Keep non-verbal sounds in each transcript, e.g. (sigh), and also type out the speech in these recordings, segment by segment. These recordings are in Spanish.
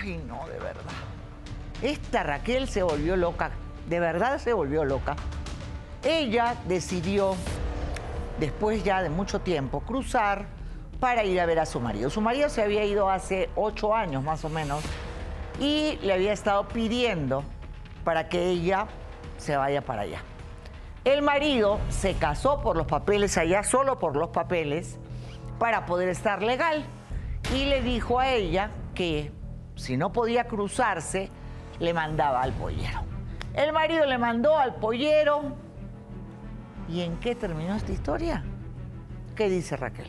Ay, no, de verdad. Esta Raquel se volvió loca, de verdad se volvió loca. Ella decidió, después ya de mucho tiempo, cruzar para ir a ver a su marido. Su marido se había ido hace ocho años más o menos y le había estado pidiendo para que ella se vaya para allá. El marido se casó por los papeles allá, solo por los papeles, para poder estar legal. Y le dijo a ella que si no podía cruzarse, le mandaba al pollero. El marido le mandó al pollero. ¿Y en qué terminó esta historia? ¿Qué dice Raquel?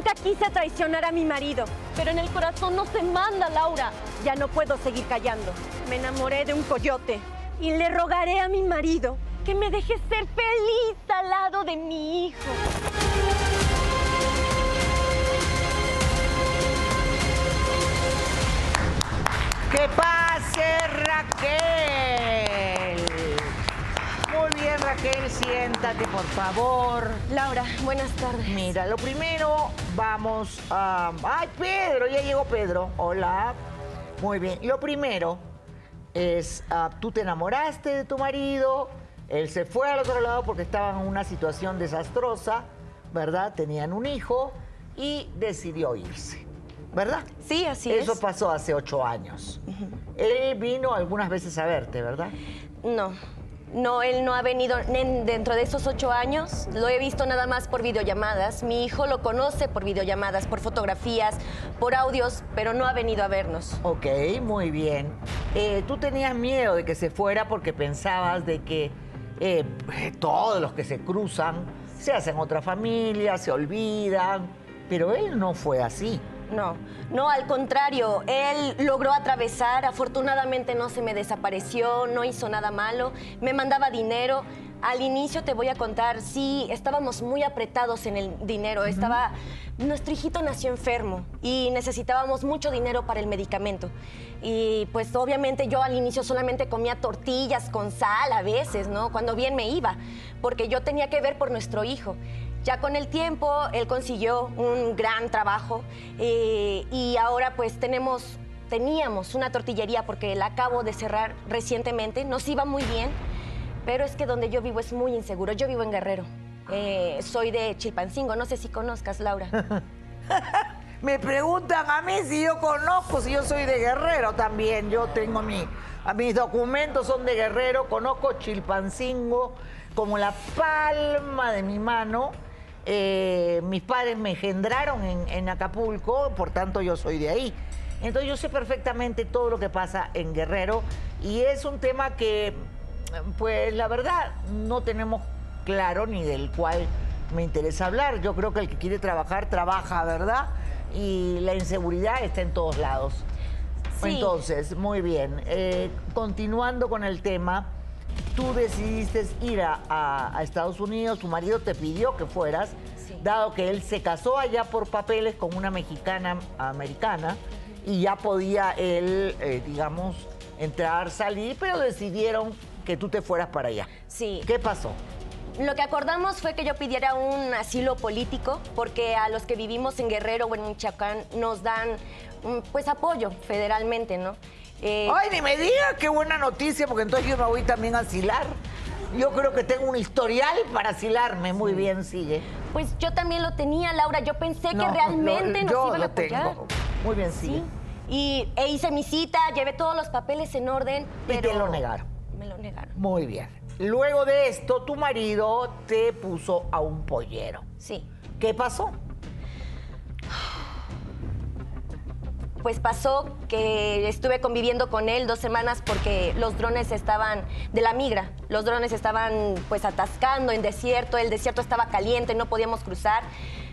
Nunca quise traicionar a mi marido, pero en el corazón no se manda, Laura. Ya no puedo seguir callando. Me enamoré de un coyote y le rogaré a mi marido que me deje ser feliz al lado de mi hijo. ¡Que pase Raquel! Muy bien, Raquel, siéntate, por favor. Laura, buenas tardes. Mira, lo primero, vamos a... ¡Ay, Pedro! Ya llegó Pedro. Hola. Muy bien. Lo primero es, ah, tú te enamoraste de tu marido, él se fue al otro lado porque estaban en una situación desastrosa, ¿verdad? Tenían un hijo y decidió irse, ¿verdad? Sí, así Eso es. pasó hace ocho años. Él vino algunas veces a verte, ¿verdad? No, no, él no ha venido en- dentro de esos ocho años. Lo he visto nada más por videollamadas. Mi hijo lo conoce por videollamadas, por fotografías, por audios, pero no ha venido a vernos. Ok, muy bien. Eh, tú tenías miedo de que se fuera porque pensabas de que eh, todos los que se cruzan se hacen otra familia, se olvidan, pero él no fue así. No, no, al contrario, él logró atravesar, afortunadamente no se me desapareció, no hizo nada malo, me mandaba dinero. Al inicio te voy a contar, sí, estábamos muy apretados en el dinero, estaba, nuestro hijito nació enfermo y necesitábamos mucho dinero para el medicamento. Y pues obviamente yo al inicio solamente comía tortillas con sal a veces, ¿no? Cuando bien me iba, porque yo tenía que ver por nuestro hijo. Ya con el tiempo, él consiguió un gran trabajo eh, y ahora pues tenemos, teníamos una tortillería porque la acabo de cerrar recientemente, nos iba muy bien, pero es que donde yo vivo es muy inseguro. Yo vivo en Guerrero, Eh, soy de Chilpancingo, no sé si conozcas, Laura. (laughs) Me preguntan a mí si yo conozco, si yo soy de Guerrero también. Yo tengo mi, mis documentos son de Guerrero, conozco Chilpancingo como la palma de mi mano. Eh, mis padres me engendraron en, en Acapulco, por tanto yo soy de ahí. Entonces yo sé perfectamente todo lo que pasa en Guerrero y es un tema que, pues la verdad, no tenemos claro ni del cual me interesa hablar. Yo creo que el que quiere trabajar, trabaja, ¿verdad? Y la inseguridad está en todos lados. Sí. Entonces, muy bien. Eh, continuando con el tema, tú decidiste ir a, a- a Estados Unidos, tu marido te pidió que fueras, Sí. dado que él se casó allá por papeles con una mexicana americana y ya podía él, eh, digamos, entrar, salir, pero decidieron que tú te fueras para allá. Sí. ¿Qué pasó? Lo que acordamos fue que yo pidiera un asilo político porque a los que vivimos en Guerrero o en Michoacán nos dan mm, pues apoyo federalmente, ¿no? Eh, Ay, ni me digas qué buena noticia, porque entonces yo me voy también a asilar. Yo creo que tengo un historial para asilarme. Muy bien, sigue. Pues yo también lo tenía, Laura. Yo pensé No, que realmente lo- nos yo iban a lo apoyar. tengo. Muy bien, sigue. Sí. Y e hice mi cita, llevé todos los papeles en orden, Y te lo negaron. Me lo negaron. Muy bien. Luego de esto, tu marido te puso a un pollero. Sí. ¿Qué pasó? Pues pasó que estuve conviviendo con él dos semanas porque los drones estaban de la migra. Los drones estaban pues atascando en desierto, el desierto estaba caliente, no podíamos cruzar.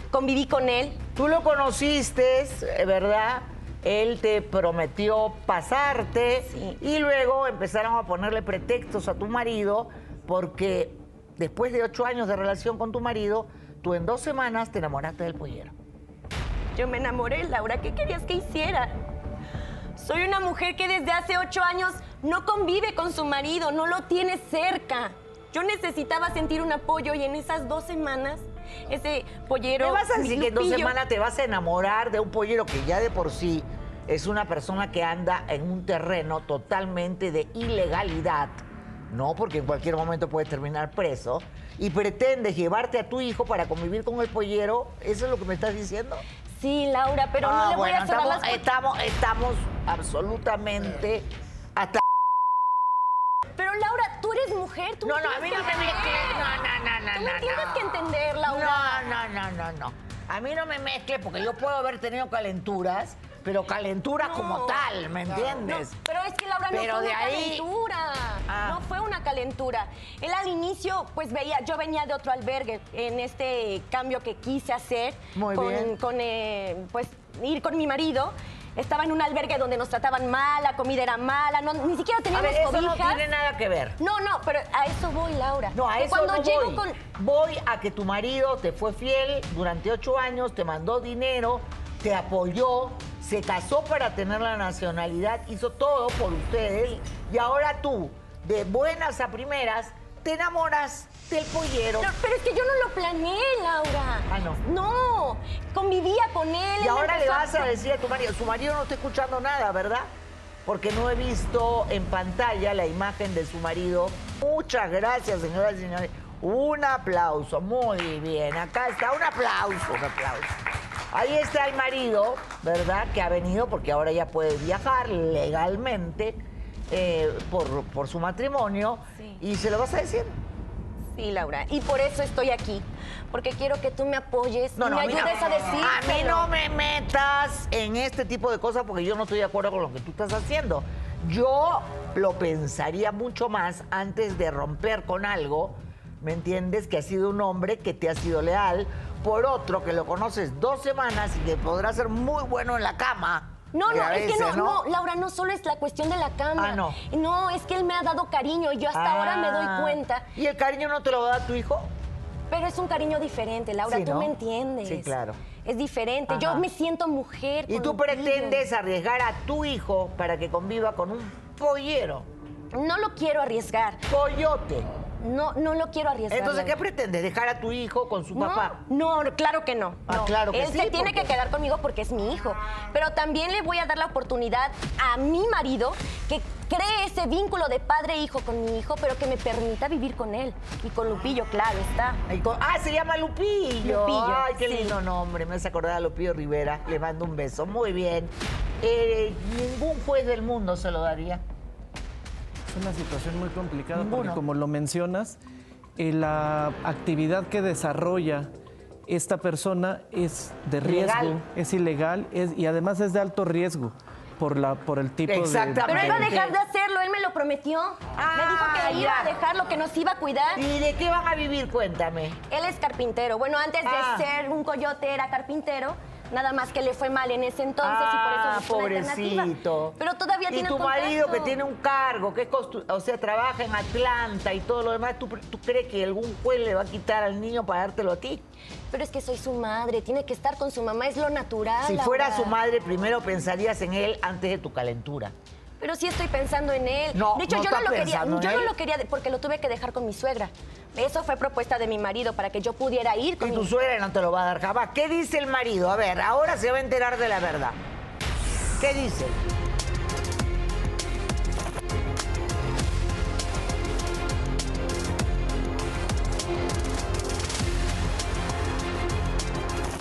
Conviví con él. Tú lo conociste, ¿verdad? Él te prometió pasarte Sí. y luego empezaron a ponerle pretextos a tu marido porque después de ocho años de relación con tu marido, tú en dos semanas te enamoraste del pollero. Yo me enamoré, Laura. ¿Qué querías que hiciera? Soy una mujer que desde hace ocho años no convive con su marido, no lo tiene cerca. Yo necesitaba sentir un apoyo y en esas dos semanas ese pollero... ¿Me vas a decir que en dos semanas te vas a enamorar de un pollero que ya de por sí es una persona que anda en un terreno totalmente de ilegalidad? No, porque en cualquier momento puede terminar preso. Y pretendes llevarte a tu hijo para convivir con el pollero. ¿Eso es lo que me estás diciendo? Sí, Laura, pero no Ah, le voy bueno, a cerrar estamos, las estamos, estamos absolutamente hasta. Pero Laura, tú eres mujer, tú No, no, a mí no me mezcles. No, no, no, no. Tú no, me tienes no. que entender, Laura. No, no, no, no, no. A mí no me mezcle porque yo puedo haber tenido calenturas, pero calenturas No. como tal, ¿me No, entiendes? pero es que Laura no Pero fue de una ahí- calentura. Ah. No fue una calentura. Él al inicio, pues veía, yo venía de otro albergue en este cambio que quise hacer Muy con, bien. con, eh, pues ir con mi marido. Estaba en un albergue donde nos trataban mal, la comida era mala, no- ni siquiera A teníamos ver, eso no cobijas. tiene nada que ver. No, no, pero a eso voy, Laura. No, a Que eso cuando no llego voy. con Voy a que tu marido te fue fiel durante ocho años, te mandó dinero, te apoyó, se casó para tener la nacionalidad, hizo todo por ustedes y ahora tú, de buenas a primeras, te enamoras del pollero. No, pero es que yo no lo planeé, Laura. Ah, no. No, convivía con él. Y ahora le vas a decir a tu marido, su marido no está escuchando nada, ¿verdad? Porque no he visto en pantalla la imagen de su marido. Muchas gracias, señoras y señores. Un aplauso, muy bien. Acá está, un aplauso, un aplauso. Ahí está el marido, ¿verdad? Que ha venido porque ahora ya puede viajar legalmente eh, por, por su matrimonio. Sí. ¿Y se lo vas a decir? Sí, Laura. Y por eso estoy aquí. Porque quiero que tú me apoyes, No, no, me a no- ayudes a decir. A mí no me metas en este tipo de cosas porque yo no estoy de acuerdo con lo que tú estás haciendo. Yo lo pensaría mucho más antes de romper con algo, ¿me entiendes? Que ha sido un hombre que te ha sido leal, por otro que lo conoces dos semanas y que podrá ser muy bueno en la cama. No, no, es que no, no, Laura, no solo es la cuestión de la cama. Ah, no. No, es que él me ha dado cariño y yo hasta ahora me doy Ah. cuenta. ¿Y el cariño no te lo va a dar tu hijo? Pero es un cariño diferente, Laura, Sí, tú ¿no? me entiendes. Sí, claro. Es diferente. Yo me siento mujer. Y tú pretendes arriesgar a tu hijo para que conviva con un pollero, No lo quiero arriesgar. coyote. No, no lo quiero arriesgar. Entonces, ¿qué Laura. pretendes? ¿Dejar a tu hijo con su No, papá? No, claro que no. Ah, no. claro que Él sí, se tiene porque- que quedar conmigo porque es mi hijo. Pero también le voy a dar la oportunidad a mi marido que cree ese vínculo de padre e hijo con mi hijo, pero que me permita vivir con él. Y con Lupillo, claro, está. Con- Ah, se llama Lupillo. Lupillo, Ay, qué sí. lindo nombre. Me hace acordar a Lupillo Rivera. Le mando un beso. Muy bien. Eh, ningún juez del mundo se lo daría. Es una situación muy complicada Ninguno. porque como lo mencionas, eh, la actividad que desarrolla esta persona es de riesgo, Ilegal. es ilegal es, y además es de alto riesgo por, la, por el tipo de... Exactamente. Pero él va a dejar de hacerlo, él me lo prometió. Ah, me dijo que iba ya. a dejarlo, que nos iba a cuidar. ¿Y de qué van a vivir? Cuéntame. Él es carpintero. Bueno, antes de Ah. ser un coyote era carpintero. Nada más que le fue mal en ese entonces y por ah, eso buscó una alternativa. pobrecito. Pero todavía y tiene tu marido que tiene un cargo, que es o sea, trabaja en Atlanta y todo lo demás, ¿tú, ¿tú crees que algún juez le va a quitar al niño para dártelo a ti? Pero es que soy su madre, tiene que estar con su mamá, es lo natural. Si fuera su madre, primero pensarías en él antes de tu calentura. Pero sí estoy pensando en él. No, de hecho, no yo no lo quería, yo no lo quería porque lo tuve que dejar con mi suegra. Eso fue propuesta de mi marido para que yo pudiera ir con Y tu mi- suegra no te lo va a dar jamás. ¿Qué dice el marido? A ver, ahora se va a enterar de la verdad. ¿Qué dice?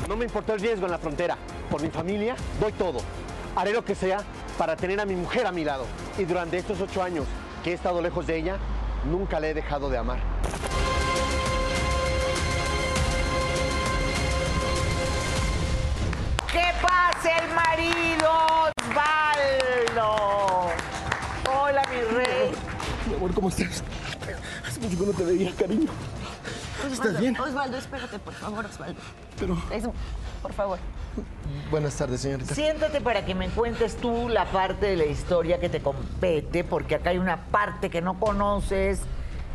No me importó el riesgo en la frontera. Por mi familia, doy todo. Haré lo que sea para tener a mi mujer a mi lado. Y durante estos ocho años que he estado lejos de ella, nunca le he dejado de amar. ¿Qué pasa el marido Osvaldo? Hola, mi rey. Mi amor, ¿cómo estás? Hace mucho que no te veía, cariño. ¿Estás bien? Osvaldo, espérate, por favor, Osvaldo. Pero... Eso, por favor. Buenas tardes, señorita. Siéntate para que me cuentes tú la parte de la historia que te compete, porque acá hay una parte que no conoces.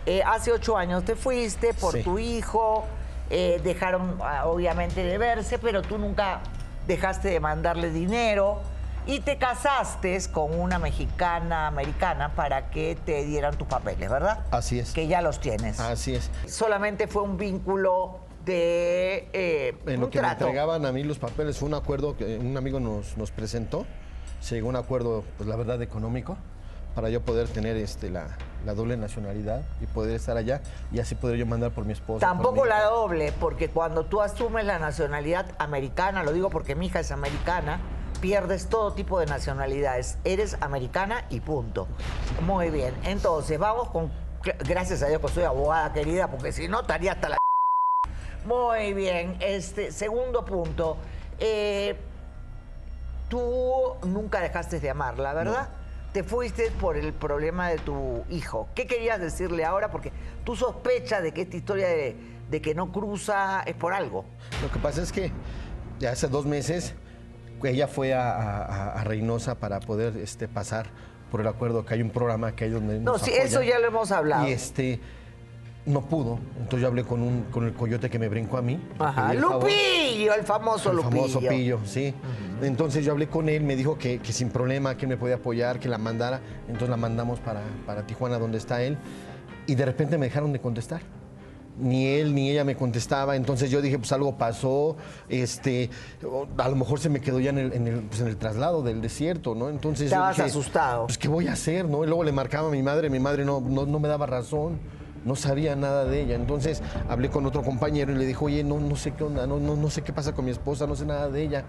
Eh, hace ocho años te fuiste por Sí. tu hijo, eh, dejaron ah, obviamente de verse, pero tú nunca dejaste de mandarle dinero. Y te casaste con una mexicana americana para que te dieran tus papeles, ¿verdad? Así es. Que ya los tienes. Así es. Solamente fue un vínculo de eh, En un lo que me trato. entregaban a mí los papeles fue un acuerdo que un amigo nos, nos presentó. Se llegó a un acuerdo, pues la verdad, económico, para yo poder tener este, la, la doble nacionalidad y poder estar allá y así poder yo mandar por mi esposa. Tampoco mi la doble, porque cuando tú asumes la nacionalidad americana, lo digo porque mi hija es americana, pierdes todo tipo de nacionalidades. Eres americana y punto. Muy bien. Entonces, vamos con. Gracias a Dios que soy abogada querida, porque si no estaría hasta la. (laughs) Muy bien. Este, segundo punto. Eh, tú nunca dejaste de amarla, ¿verdad? Te fuiste por el problema de tu hijo. ¿Qué querías decirle ahora? Porque tú sospechas de que esta historia de, de que no cruza es por algo. Lo que pasa es que ya hace dos meses ella fue a, a- a Reynosa para poder este, pasar por el acuerdo que hay un programa que hay donde No, nos sí, apoyan. eso ya lo hemos hablado. Y este no pudo, entonces yo hablé con un con el coyote que me brincó a mí. Ajá. el. Lupillo, el famoso el Lupillo. famoso Pillo, sí. Entonces yo hablé con él, me dijo que, que sin problema, que me podía apoyar, que la mandara. Entonces la mandamos para, para Tijuana, donde está él. Y de repente me dejaron de contestar. Ni él ni ella me contestaba. Entonces yo dije, pues algo pasó. Este, a lo mejor se me quedó ya en el, en el, pues, en el traslado del desierto, ¿no? Entonces yo Estabas dije, asustado. Pues, ¿qué voy a hacer, no? Y luego le marcaba a mi madre, mi madre no, no, no me daba razón. No sabía nada de ella. Entonces hablé con otro compañero y le dijo, oye, no, no sé qué onda, no, no, no sé qué pasa con mi esposa, no sé nada de ella.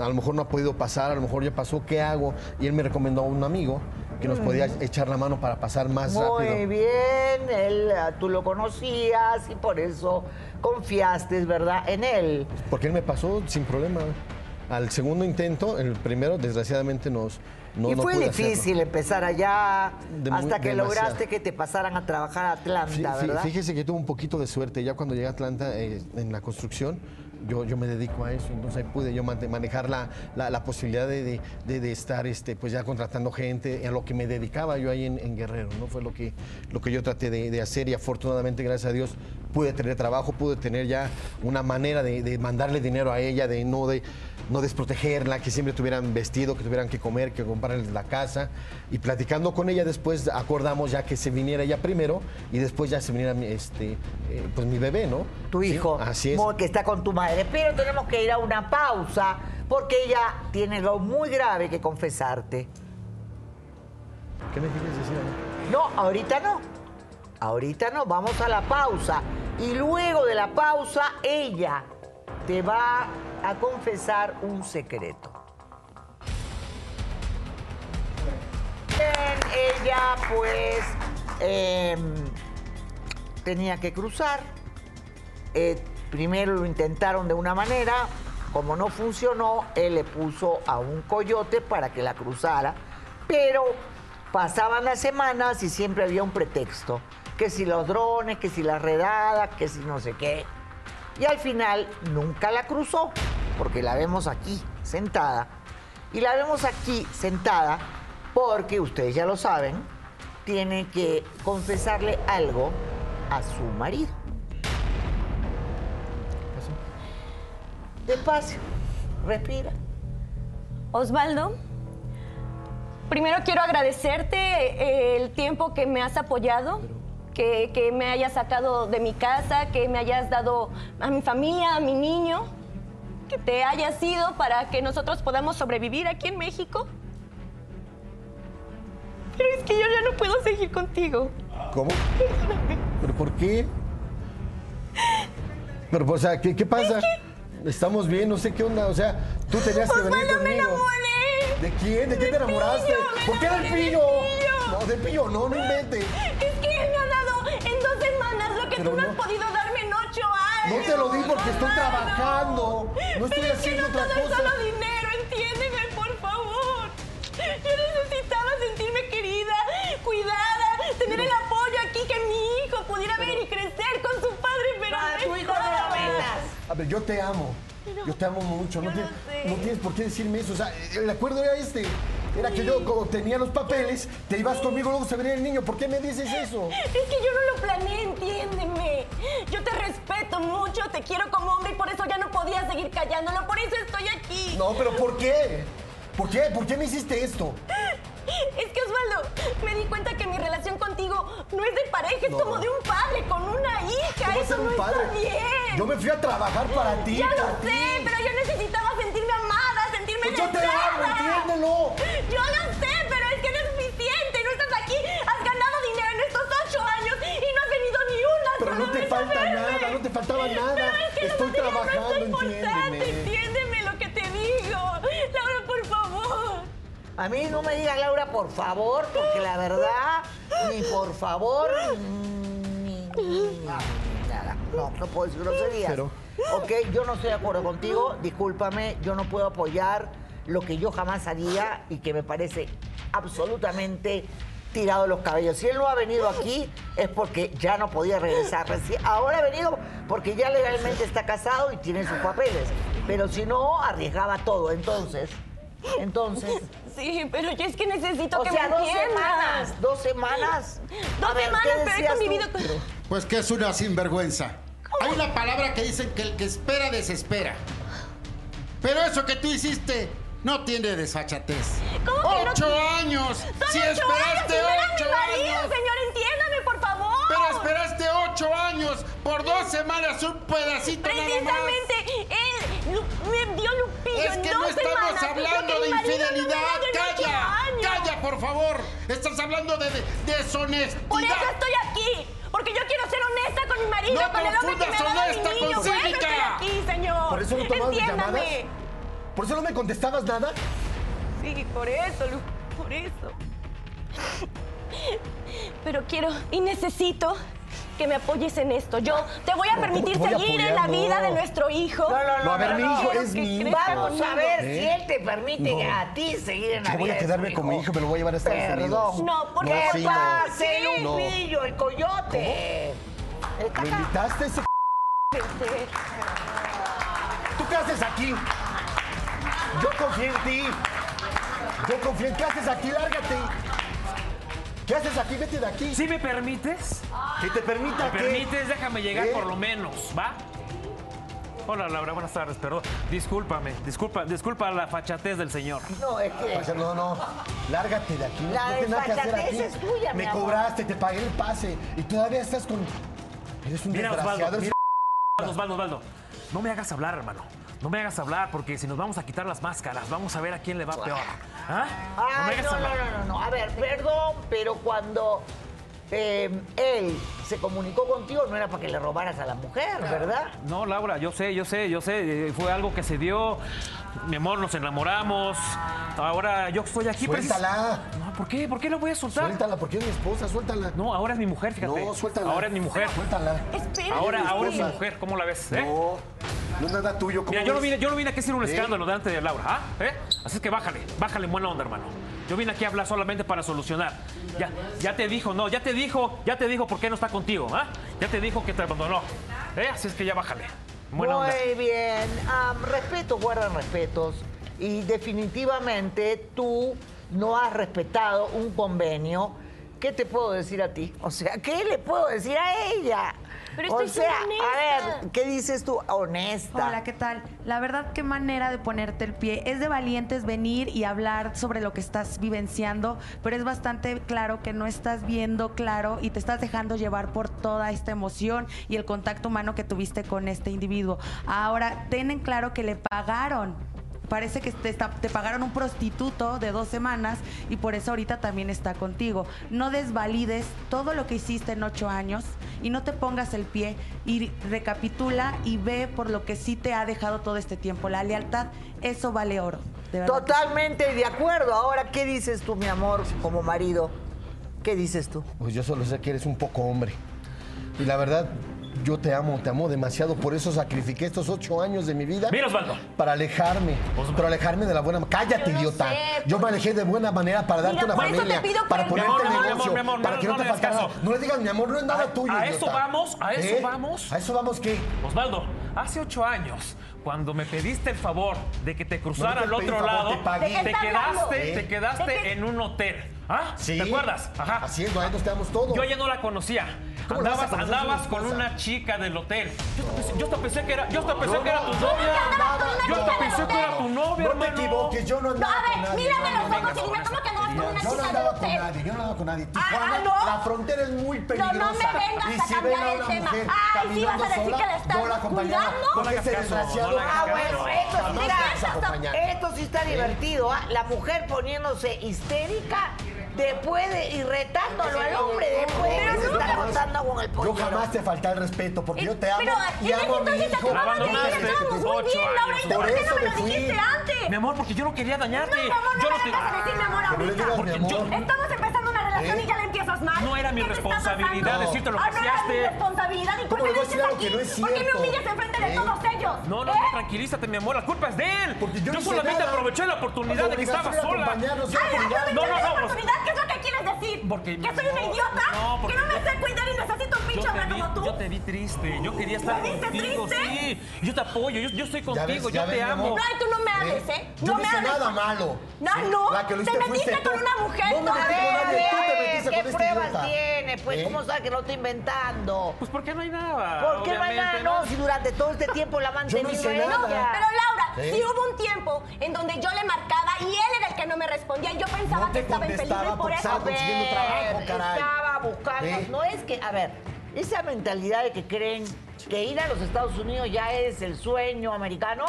A lo mejor no ha podido pasar, a lo mejor ya pasó, ¿qué hago? Y él me recomendó a un amigo que nos podía echar la mano para pasar más. Muy rápido. bien, él, ah, tú lo conocías y por eso confiaste, ¿verdad?, en él. Porque él me pasó sin problema. Al segundo intento, el primero, desgraciadamente, nos, no, y no fue hacerlo. difícil empezar allá De muy- hasta que demasiado. lograste que te pasaran a trabajar a Atlanta, fí- ¿verdad? Fíjese que tuve un poquito de suerte. Ya cuando llegué a Atlanta, eh, en la construcción, yo, yo me dedico a eso. Entonces ahí pude yo manejar la, la- la posibilidad de, de- estar este, pues ya contratando gente, a lo que me dedicaba yo ahí en, en Guerrero. ¿no? Fue lo que, lo que yo traté de, hacer y afortunadamente, gracias a Dios, pude tener trabajo, pude tener ya una manera de mandarle dinero a ella, de no, de no desprotegerla, que siempre tuvieran vestido, que tuvieran que comer, que comprarles la casa. Y platicando con ella después acordamos ya que se viniera ella primero y después ya se viniera mi, este, eh, pues mi bebé, ¿no? tu Sí, hijo, así es. que está con tu madre. Pero tenemos que ir a una pausa porque ella tiene algo muy grave que confesarte. ¿Qué me quieres decir? No, ahorita no. Ahorita no, vamos a la pausa. Y luego de la pausa, ella te va a confesar un secreto. Bien, ella pues em, tenía que cruzar. Eh, primero lo intentaron de una manera, como no funcionó, él le puso a un coyote para que la cruzara, pero pasaban las semanas y siempre había un pretexto, que si los drones, que si la redada, que si no sé qué. Y al final nunca la cruzó, porque la vemos aquí sentada. Y la vemos aquí sentada porque, ustedes ya lo saben, tiene que confesarle algo a su marido. Despacio, respira. Osvaldo, primero quiero agradecerte eh, el tiempo que me has apoyado, que, que me hayas sacado de mi casa, que me hayas dado a mi familia, a mi niño, que te hayas ido para que nosotros podamos sobrevivir aquí en México. Pero es que yo ya no puedo seguir contigo. ¿Cómo? ¿Pero por qué? Pero, o sea, ¿qué, qué pasa? Estamos bien, no sé qué onda. O sea, tú tenías que venir Osvaldo, me conmigo. enamoré. ¿De quién? ¿De quién te enamoraste? Pillo, ¿Por qué del pillo? Pillo. No, del pillo, no, no inventes. Es que me que Pero tú no, no- has podido darme en ocho años. No te lo di porque estoy trabajando. No estoy Pero es que no otra todo es solo dinero, entiéndeme, por favor. Yo necesitaba sentirme querida, cuidada, tener el apoyo aquí, que mi hijo pudiera ver y crecer con su padre, pero no tu hijo no lo metas. A ver, yo te amo. Yo te amo mucho. No, tienes por qué decirme eso. O sea, el acuerdo era este. Era que yo, como tenía los papeles, te ibas conmigo, luego se venía el niño. ¿Por qué me dices eso? Es que yo no lo planeé, entiéndeme. Yo te respeto mucho, te quiero como hombre y por eso ya no podía seguir callándolo, por eso estoy aquí. No, pero ¿por qué? ¿Por qué? ¿Por qué me hiciste esto? Es que Osvaldo, me di cuenta que mi relación contigo no es de pareja, es No. como de un padre con una hija. ¿Cómo Eso un no padre? está bien. Yo me fui a trabajar para ti. Ya para lo ti. sé, pero yo necesitaba sentirme amada, sentirme Pues yo te amo, entiéndelo. Yo lo sé, pero es que no es suficiente. No estás aquí, has ganado dinero en estos ocho años y no has venido ni una Pero no te falta verme. nada, no te faltaba nada. Pero es que Estoy material trabajando, no A mí no me digas, Laura, por favor, porque la verdad, ni por favor, ni, ni nada. No, no puedo decir groserías. Pero- Ok, yo no estoy de acuerdo contigo, discúlpame, yo no puedo apoyar lo que yo jamás haría y que me parece absolutamente tirado de los cabellos. Si él no ha venido aquí es porque ya no podía regresar. Ahora ha venido porque ya legalmente está casado y tiene sus papeles. Pero si no, arriesgaba todo. Entonces, entonces... (laughs) Sí, pero yo es que necesito O que sea, me dos entiendas. semanas, dos semanas. Dos ver, semanas, ¿qué pero he convivido con... Pues que es una sinvergüenza. Hay una palabra que dicen que el que espera desespera. Pero eso que tú hiciste no tiene desfachatez. ¿Cómo que no? ¡Ocho años! Son ¡Si ocho esperaste años no era ocho mi marido, años! señor, entiéndame, por favor. Pero esperaste ocho años por dos semanas, un pedacito nada más. Precisamente él me Lupillo Es que no estamos hablando de no infidelidad. ¡Calla! ¡Calla, por favor! Estás hablando de, de- deshonestidad. Por eso estoy aquí. Porque yo quiero ser honesta con mi marido, No con el hombre que me confundas ha dado honesta mi niño. Por eso estoy aquí, señor. ¿Por eso no tomabas mis Entiéndame. llamadas? ¿Por eso no me contestabas nada? Sí, por eso, Lu, por eso. Pero quiero y necesito que me apoyes en esto. Yo te voy a No, permitir ¿cómo te voy a seguir en la vida No. de nuestro hijo. No, no, no. No, a ver, no, mi hijo es que mi hijo. Vamos a ver ¿Eh? si él te permite No. a ti seguir en la Yo voy vida a quedarme con mi hijo, me lo voy a llevar a Estados Perdón. Unidos. No, ¿por No, qué sí, ¿Qué no. pasa, el No. Lupillo, el coyote? ¿Me acá. invitaste a ese ¿Tú qué haces aquí? Yo confié en ti. Yo confié en ¿Qué haces aquí? Lárgate. ¿Qué haces aquí? Vete de aquí. ¿Sí me permites? Que te permita ¿Me que... permites? Déjame llegar ¿Eh? por lo menos, ¿va? Hola Laura, buenas tardes, perdón. Discúlpame, disculpa, disculpa la fachatez del señor. No, es que... No, no. Lárgate de aquí. No, La no tienes que hacer aquí. es tuya, mi Me amor. cobraste, te pagué el pase. Y todavía estás con... Eres un Mira, Osvaldo, desgraciado. mira, Osvaldo, Osvaldo, no me hagas hablar, hermano. No me hagas hablar porque si nos vamos a quitar las máscaras, vamos a ver a quién le va peor. ¿Ah? No me Ay, hagas no, no, hablar. no, no, no. A ver, perdón, pero cuando eh, él se comunicó contigo no era para que le robaras a la mujer, ¿verdad? No, Laura, yo sé, yo sé, yo sé. eh, Fue algo que se dio. Mi amor, nos enamoramos. Ahora yo estoy aquí. precis- Suéltala. ¿Por qué? ¿Por qué la voy a soltar? Suéltala, porque es mi esposa, suéltala. No, ahora es mi mujer, fíjate. No, suéltala. Ahora es mi mujer. Suéltala. Espera. Ahora, mi ahora es mi mujer. ¿Cómo la ves? eh? No, no es nada tuyo. ¿cómo Mira, yo no, vine, yo no vine aquí a hacer un ¿Eh? escándalo delante de Laura, ¿ah? ¿Eh? Así es que bájale, bájale en buena onda, hermano. Yo vine aquí a hablar solamente para solucionar. Ya, ya te dijo, no, ya te dijo, ya te dijo por qué no está contigo, ¿ah? Ya te dijo que te abandonó. ¿Eh? Así es que ya bájale. en Buena onda. Muy bien. Am, respetos guardan respetos. Y definitivamente tú no has respetado un convenio. ¿Qué te puedo decir a ti? O sea, ¿qué le puedo decir a ella? Pero o estoy sea, siendo a honesta. ver, ¿qué dices tú? Honesta. Hola, ¿qué tal? La verdad, qué manera de ponerte el pie. Es de valientes venir y hablar sobre lo que estás vivenciando, pero es bastante claro que no estás viendo claro y te estás dejando llevar por toda esta emoción y el contacto humano que tuviste con este individuo. Ahora, ten en claro que le pagaron. Parece que te, está- te pagaron un prostituto de dos semanas y por eso ahorita también está contigo. No desvalides todo lo que hiciste en ocho años y no te pongas el pie y recapitula y ve por lo que sí te ha dejado todo este tiempo. La lealtad, eso vale oro. De verdad. Totalmente de acuerdo. Ahora, ¿qué dices tú, mi amor, como marido? ¿Qué dices tú? Pues yo solo sé que eres un poco hombre. Y la verdad, yo te amo, te amo demasiado. Por eso sacrifiqué estos ocho años de mi vida. Mira, Osvaldo. Para alejarme. Pero alejarme de la buena Cállate, Yo lo idiota. sé, yo me alejé de buena manera para darte Mira, una por eso familia. te pido para ponerte Mi amor, mi amor, negocio. mi amor, para no, que no, no te faltara. caso. No le digas, mi amor, no es nada A- tuyo. a idiota. eso vamos, a eso ¿Eh? vamos. ¿A eso vamos qué? Osvaldo, hace ocho años, cuando me pediste el favor de que te cruzara No te al otro favor, lado, te pagué. ¿De qué te quedaste, ¿Eh? te quedaste en un hotel. ¿Ah? Sí. ¿Te acuerdas? Ajá. Así es, ahí nos quedamos todos. Yo ya no la conocía. ¿Cómo la vas a Andabas, andabas con una chica del hotel. Yo hasta pensé, yo que era, yo hasta pensé No, que era no, tu no, novia. con Yo hasta pensé que hotel. era tu novia, No te hermano. equivoques, yo no No, andaba a con ver, nadie. mírame no, los no, ojos y con dime cómo que andabas con una Yo no chica del andaba con hotel. nadie, yo no andaba con nadie. Ah, Tijuana, ¿no? la frontera es muy No, peligrosa. no me vengas y a cambiar a el tema. Ay, sí vas a decir sola, que la estás no cuidando. No le ese desgraciado no Ah, bueno, esto sí jamás está- te vas a acompañar. Esto sí está divertido, ¿ah? La mujer poniéndose histérica después de, y retándolo al hombre después de se está contando con el Yo pollero. jamás te falté al respeto porque yo te amo Pero y en amo a mi hijo. ir, Abandonaste estábamos muy bien, Laura. años. ¿y tú Por ¿Por qué no me lo dijiste antes? Mi amor, porque yo no quería dañarte. No, mi amor, no yo me no te... a decir mi amor ahorita. yo- Estamos empezando ¿Eh? y ya la empiezas mal. No era mi ¿Qué te está responsabilidad decirte lo que Ah, no era mi responsabilidad. ¿Y por ¿Cómo qué a dices aquí? ¿Por qué me humillas enfrente de ¿Eh? todos ellos? No, no, ¿Eh? no, tranquilízate, mi amor. La culpa es de él. Porque yo solamente nada. aproveché la oportunidad de que estaba sola. No, no, ¿tienes no, oportunidad? ¿Qué es lo que quieres decir? Porque- ¿Que soy una idiota? no, porque ¿Que no me sé cuidar y necesito un pinche hombre como tú? yo te vi triste, yo quería estar ¿Me viste contigo, triste? sí. Yo te apoyo, yo, estoy contigo, yo te amo. No, y tú no me hables, ¿eh? No me hice hables. nada malo. No, no. La que lo Te metiste con tú. una mujer No me con metiste ¿qué con este pruebas idiota. tiene? Pues, ¿Eh? ¿cómo sabe que no estoy inventando? Pues porque no hay nada. ¿Por qué no hay nada? No, si durante todo este tiempo la no mantenido hice ella. nada. Pero Laura, ¿Eh? sí hubo un tiempo en donde yo le marcaba y él era el que no me respondía y yo pensaba No que estaba en peligro y por eso. estaba consiguiendo trabajo, caray. Estaba buscando. ¿Eh? No es que, a ver, esa mentalidad de que creen que ir a los Estados Unidos ya es el sueño americano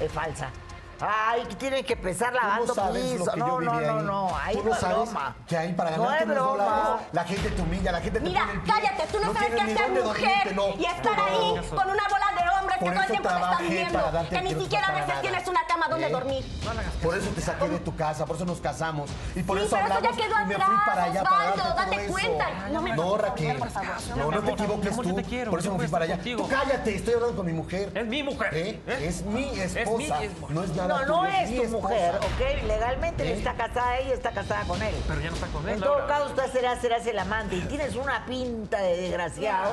es falsa. Ay, que tienes que empezar Tú lavando no sabes piso. lo que no, yo no, viví no, ahí. no, ahí Tú no no es sabes broma. que ahí para No dólares la gente te humilla, la gente te Mira, pone el pie. cállate, tú no, sabes qué hacer mujer dormirte, no. y estar No. ahí con una bola de hombres que Por todo el eso tiempo te están viendo, que ni siquiera a veces nada. tienes una cama donde ¿Eh? dormir. Por eso te saqué de tu casa, por eso nos casamos. Y por Sí, eso hablamos ya quedó y me fui atrás, para allá para darte date todo eso. cuenta. No me No, toques, Raquel. por favor. No, no te equivoques tú. te quiero, Por eso me fui para estar allá. Tú cállate, estoy hablando con mi mujer. Es mi mujer. ¿Eh? ¿Eh? Es mi esposa. No es nada No, no tuyo, es mi tu esposa. mujer, ¿ok? Legalmente ¿Eh? está casada, ella está casada con él. Pero ya no está con él, En todo caso, usted será, serás el amante y tienes una pinta de desgraciado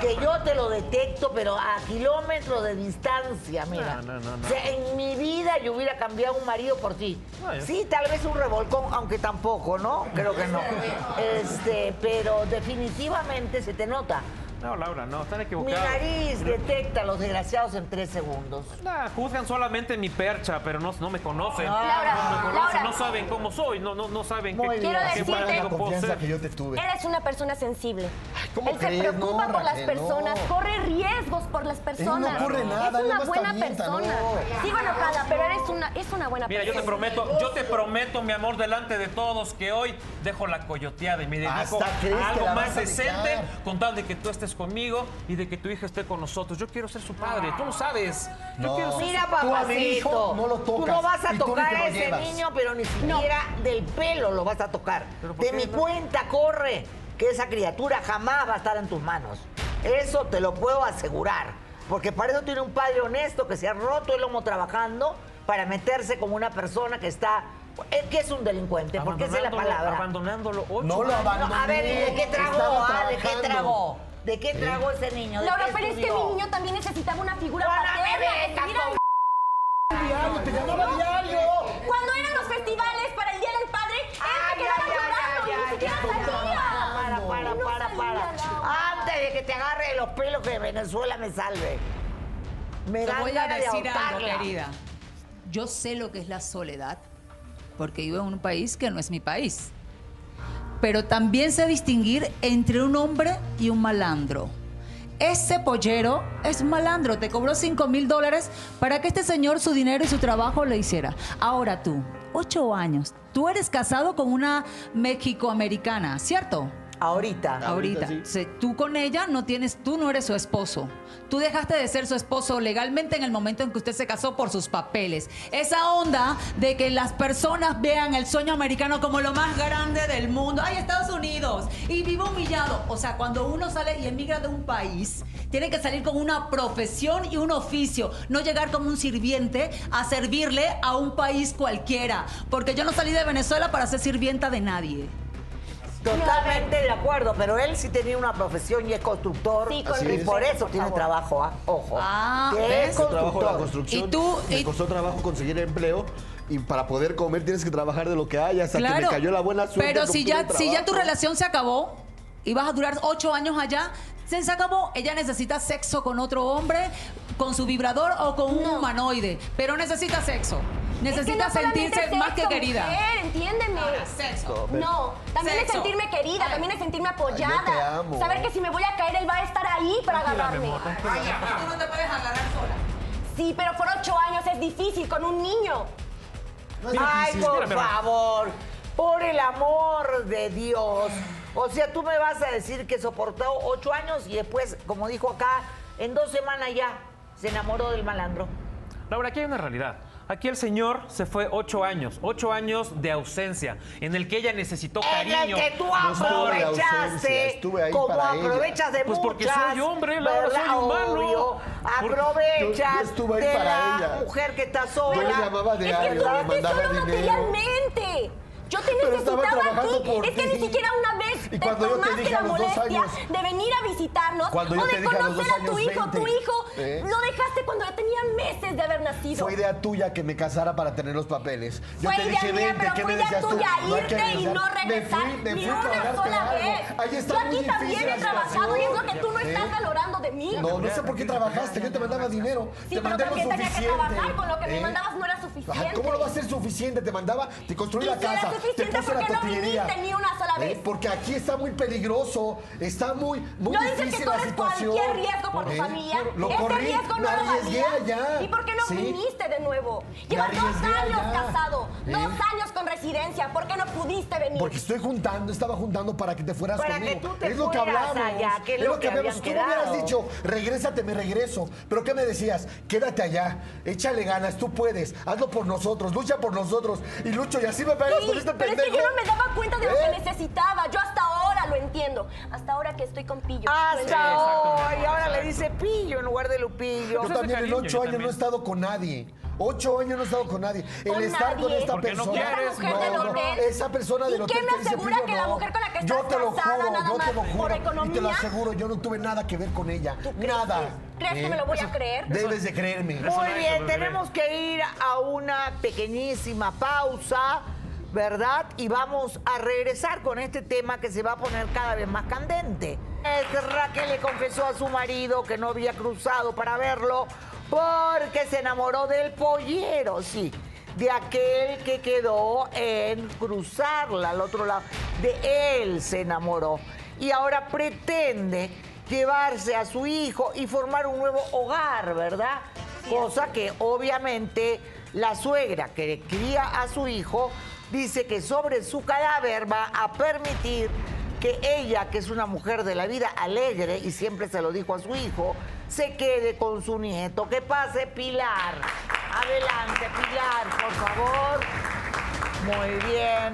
que yo te lo detecto, pero a kilómetros de distancia, mira. No, no, no, no. O sea, en mi vida yo hubiera cambiado un marido por ti. No, yo- Sí, tal vez un revolcón, aunque tampoco, ¿no? Creo que no. (laughs) Este, pero definitivamente se te nota. No, Laura, no, están Mi equivocados. nariz detecta a los desgraciados en tres segundos. Nah, juzgan solamente mi percha, pero no, no me conocen. Laura, no me conocen, Laura. no saben cómo soy, no, no, no saben Muy qué, bien. Quiero decirte- para la qué puedo confianza ser. que yo te tuve. Él es una persona sensible. ¿Cómo él crees? se preocupa No, por las personas, no. corre riesgos por las personas. no corre nada, es una buena persona. no. Sigo enojada, pero eres una, es una buena Mira, yo persona. te prometo, yo te prometo, mi amor, delante de todos, que hoy dejo la coyoteada y me dedico a algo la más decente con tal de que tú estés conmigo y de que tu hija esté con nosotros. Yo quiero ser su padre, tú lo sabes. Yo No. quiero ser Mira, Tú a mi hijo papacito. no lo Tú tocas, no vas a tú tocar a ese llevas. niño, pero ni siquiera del pelo lo vas a tocar. ¿Pero por De mi no? cuenta corre que esa criatura jamás va a estar en tus manos. Eso te lo puedo asegurar. Porque para eso tiene un padre honesto que se ha roto el lomo trabajando para meterse como una persona que está. eh, que es un delincuente, porque esa es la palabra. Abandonándolo ocho No lo años. No, abandoné. a ver, ¿y de qué tragó? Ah? ¿De qué tragó? ¿De qué tragó ese niño? ¿De Laura, qué pero es que estudió? mi niño también necesitaba una figura paterna. que estuviera- Diario, te llamaba diario. Cuando eran los festivales para el Día del Padre, él Ay, se quedaba ay, ay, llorando ni siquiera salía. Para, para, No para, salía, para. Laura. Antes de que te agarre de los pelos que Venezuela me salve. Me Te dan voy a ganas de decir algo, ahorcarla. querida. Yo sé lo que es la soledad, porque vivo en un país que no es mi país. Pero también sé distinguir entre un hombre y un malandro. Ese pollero es malandro, te cobró 5 mil dólares para que este señor su dinero y su trabajo le hiciera. Ahora tú, ocho años, tú eres casado con una mexicoamericana, ¿cierto? Ahorita. Ahorita. sí. Tú con ella no tienes, tú no eres su esposo. Tú dejaste de ser su esposo legalmente en el momento en que usted se casó por sus papeles. Esa onda de que las personas vean el sueño americano como lo más grande del mundo. ¡Ay, Estados Unidos! Y vivo humillado. O sea, cuando uno sale y emigra de un país, tiene que salir con una profesión y un oficio. No llegar como un sirviente a servirle a un país cualquiera. Porque yo no salí de Venezuela para ser sirvienta de nadie. Totalmente de acuerdo, pero él sí tenía una profesión y es constructor. Sí, con y es. por eso por tiene trabajo, ¿ah? ojo. Ah, es en la constructor. construcción. ¿Y tú? Me ¿Y- costó trabajo conseguir empleo y para poder comer tienes que trabajar de lo que hay hasta que me cayó la buena suerte. Pero si ya, si ya tu relación se acabó y vas a durar ocho años allá, se se acabó. Ella necesita sexo con otro hombre, con su vibrador o con un No. humanoide. Pero necesita sexo. Es que Necesita no sentirse más que querida. Mujer, entiéndeme. Sexo. No, también Sexo. es sentirme querida, Ay. también es sentirme Ay, yo apoyada. te amo. Saber que si me voy a caer, él va a estar ahí para agarrarme. Tú no te puedes agarrar sola. Sí, pero por ocho años es difícil con un niño. Ay, por Espérame, va. favor, por el amor de Dios. O sea, tú me vas a decir que soportó ocho años y después, como dijo acá, en dos semanas ya se enamoró del malandro. Laura, aquí hay una realidad. Aquí el señor se fue ocho años, ocho años de ausencia, en el que ella necesitó En el cariño. que tú No aprovechaste, estuve ahí como para ella. aprovechas de Pues porque muchas, soy hombre, Laura, ¿verdad? soy humano. Obvio. Porque- Aprovechas Yo- yo estuve ahí de para la ella. mujer que está sola. Yo le llamaba de Es que diario, tú le no mandaba solo dinero. materialmente. Yo te Pero necesitaba aquí. Es que ni siquiera una vez te tomaste la molestia de venir a visitarnos Cuando o de conocer a tu hijo. Tu 20. hijo ¿Eh? lo dejaste cuando ya tenía meses de haber nacido. Fue idea tuya que me casara para tener los papeles. Yo Fue te idea dije, mía, vente, pero ¿qué fue idea tú? tuya No que irte y no regresar Me fui, me ni fui una sola algo. vez. Está Yo aquí también he trabajado y es lo que tú no estás ¿Eh? valorando de mí. No, no sé por qué trabajaste, yo te mandaba dinero. Sí, te pero lo también tenía que trabajar, con lo que me ¿eh? mandabas no era suficiente. ¿Cómo no va a ser suficiente? Te mandaba, te construí la casa, suficiente, puse ¿por la qué no viniste ni una sola vez? ¿Eh? Porque aquí está muy peligroso, está muy, muy No dices que difícil corres cualquier riesgo por tu familia. Lo corrí, riesgo no lo valía. ¿Y por qué no Sí. viniste de nuevo? Llevas dos años allá. casado, ¿Eh? dos años con residencia. ¿Por qué no pudiste venir? Porque estoy juntando, estaba juntando para que te fueras Para conmigo. que tú te es lo que hablamos. allá, que es lo lo que hablamos. Tú me hubieras dicho, regrésate, me regreso. Pero ¿qué me decías? Quédate allá, échale ganas, tú puedes, hazlo por nosotros, lucha por nosotros. Y lucho, y así me pegas Sí, con este pero es pendejo. que yo no me daba cuenta de lo ¿Eh? que necesitaba. Yo hasta ahora lo entiendo. Hasta ahora que estoy con Pillo. Lo Hasta hoy, ahora le dice pillo en lugar de lupillo. Yo es también en ocho yo años no he estado con nadie. Ocho años no he estado con nadie. El Con estar con esta persona. quieres, Esa mujer del no, no, hotel. esa persona del ¿Y hotel qué me asegura que la mujer con la que Yo estás te lo casada juro, nada yo te lo por juro. Y te lo aseguro, yo no tuve nada que ver con ella. ¿Tú crees? Nada. ¿Crees que ¿Eh? me lo voy a creer? Debes de creerme. Muy bien, es, tenemos que ir a una pequeñísima pausa, ¿verdad? Y vamos a regresar con este tema que se va a poner cada vez más candente. Raquel le confesó a su marido que no había cruzado para verlo porque se enamoró del pollero, sí. De aquel que quedó en cruzarla al otro lado. De él se enamoró. Y ahora pretende llevarse a su hijo y formar un nuevo hogar, ¿verdad? Cosa que obviamente la suegra que cría a su hijo dice que sobre su cadáver va a permitir que ella, que es una mujer de la vida alegre y siempre se lo dijo a su hijo, se quede con su nieto. Que pase Pilar. Adelante, Pilar, por favor. Muy bien.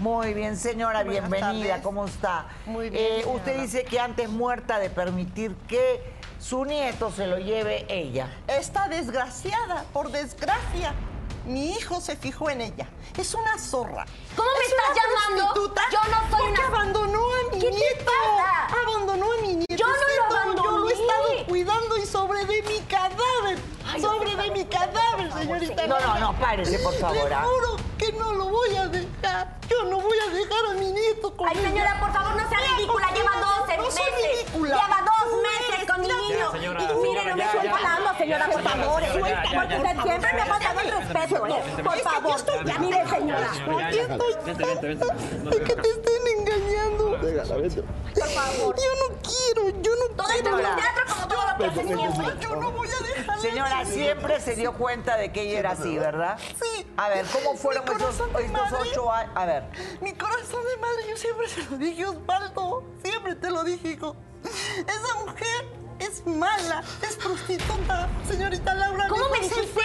Muy bien, señora, Buenas bienvenida. tardes. ¿Cómo está? Muy bien, Eh, usted dice que antes muerta de permitir que su nieto se lo lleve ella. Esta desgraciada, por desgracia, mi hijo se fijó en ella. Es una zorra. ¿Cómo me Es estás llamando? Yo no soy porque una- abandonó a mi ¿Qué te nieto. pasa? Señorita. No, no, no, párese, por favor, Le ah. juro que no lo voy a dejar. Yo no voy a dejar a mi nieto con Ay, señora, por favor, no sea ridícula. ¿por qué Lleva no? 12 No soy meses. Lleva dos meses con mi niño. y mire, no me estoy ya. falando, señora, por favor. Porque usted siempre me ha faltado el respeto, ¿eh? Por favor. Mire, señora. Aquí estoy de que te estén engañando. Por favor. Yo no quiero, yo no Todo esto es quiero. un teatro como todo lo que hace siempre. Yo no voy a dejar. Señora, siempre se dio cuenta de que ella era así, ¿verdad? Sí. A ver, ¿cómo fueron esos, estos madre. ocho años? A ver. Mi corazón de madre, yo siempre se lo dije, Osvaldo. Siempre te lo dije, hijo. Esa mujer es mala, es prostituta. Señorita Laura. ¿Cómo me dijiste?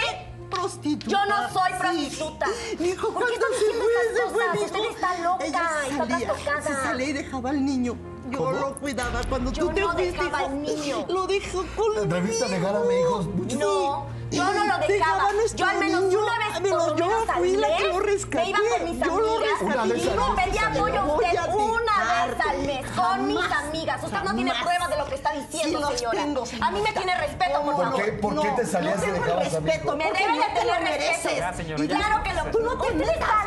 Fue Prostituta. Yo no soy Sí. prostituta. Mi hijo, ¿Por qué cuando está se diciendo fue, fue, cosas? Usted hijo. está loca, Ella está salía, se salía y dejaba al niño. Yo lo cuidaba cuando Yo tú te no fuiste, dejaba hijo. al niño. Lo dejó ¿Te conmigo. atreviste a dejar a mi hijo? No, Yo no lo Dejaba a Yo al menos niño, una vez a por lo yo fui la que lo rescaté. me iba con mis Yo lo amigas rescaté. Una vez y al no pedía apoyo voy usted a una al mes con mis amigas. Usted no tiene pruebas de lo que está diciendo, señora. tengo, A mí me tiene respeto, por ¿Cómo favor. qué- por qué te salías dejabas el respeto? Me debe de te lo tener mereces. respeto. Y. Claro que lo Tú no te tú loca.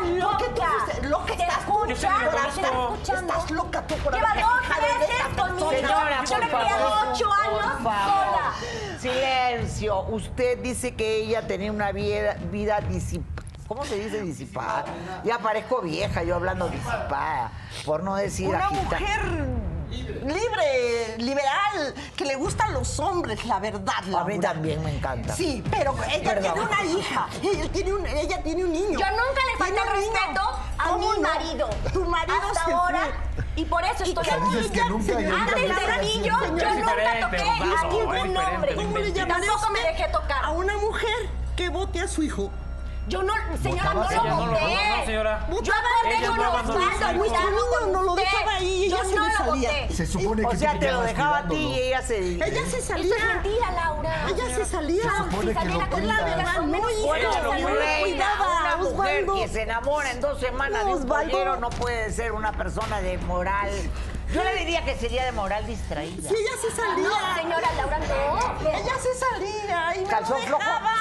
lo que Te estás escuchando. Estás loca tú por Lleva haber dos de esta conmigo. persona. Señora, Yo por le crié favor. ocho años Por sola. Silencio. Usted dice que ella tenía una vida, vida disipada. ¿Cómo se dice disipada? Ya parezco vieja yo hablando disipada. Por no decir Una agita- mujer libre, liberal, que le gustan los hombres, la verdad. A mí también me encanta. Sí, pero ella Perdón. tiene una hija, ella tiene un, ella tiene un niño. Yo nunca le falté respeto a mi marido. Tu marido Hasta se ahora. fue. Y por eso estoy aquí. que nunca, Antes yo, nunca diferente, toqué a ningún hombre. no ¿Cómo le llamaría Tampoco me dejé tocar. A una mujer que vote a su hijo. Yo no, señora, no lo no voté. no, señora. Yo acordé con no Nuestro con niño no lo dejaba ahí, Yo ella se no le lo salía. voté. Se supone que O sea, te lo dejaba a ti y ella se... Ella se salía. Eso es mentira, Laura. Ella se salía. Se supone que lo No, cuida. reina. cuidaba. Una mujer Osvaldo. que se enamora en dos semanas de un Osvaldo. no puede ser una persona de moral. Yo le diría que sería de moral distraída. Sí, ella se salía. No, señora Laura, no. Ella se salía y me lo Calzón flojo. dejaba.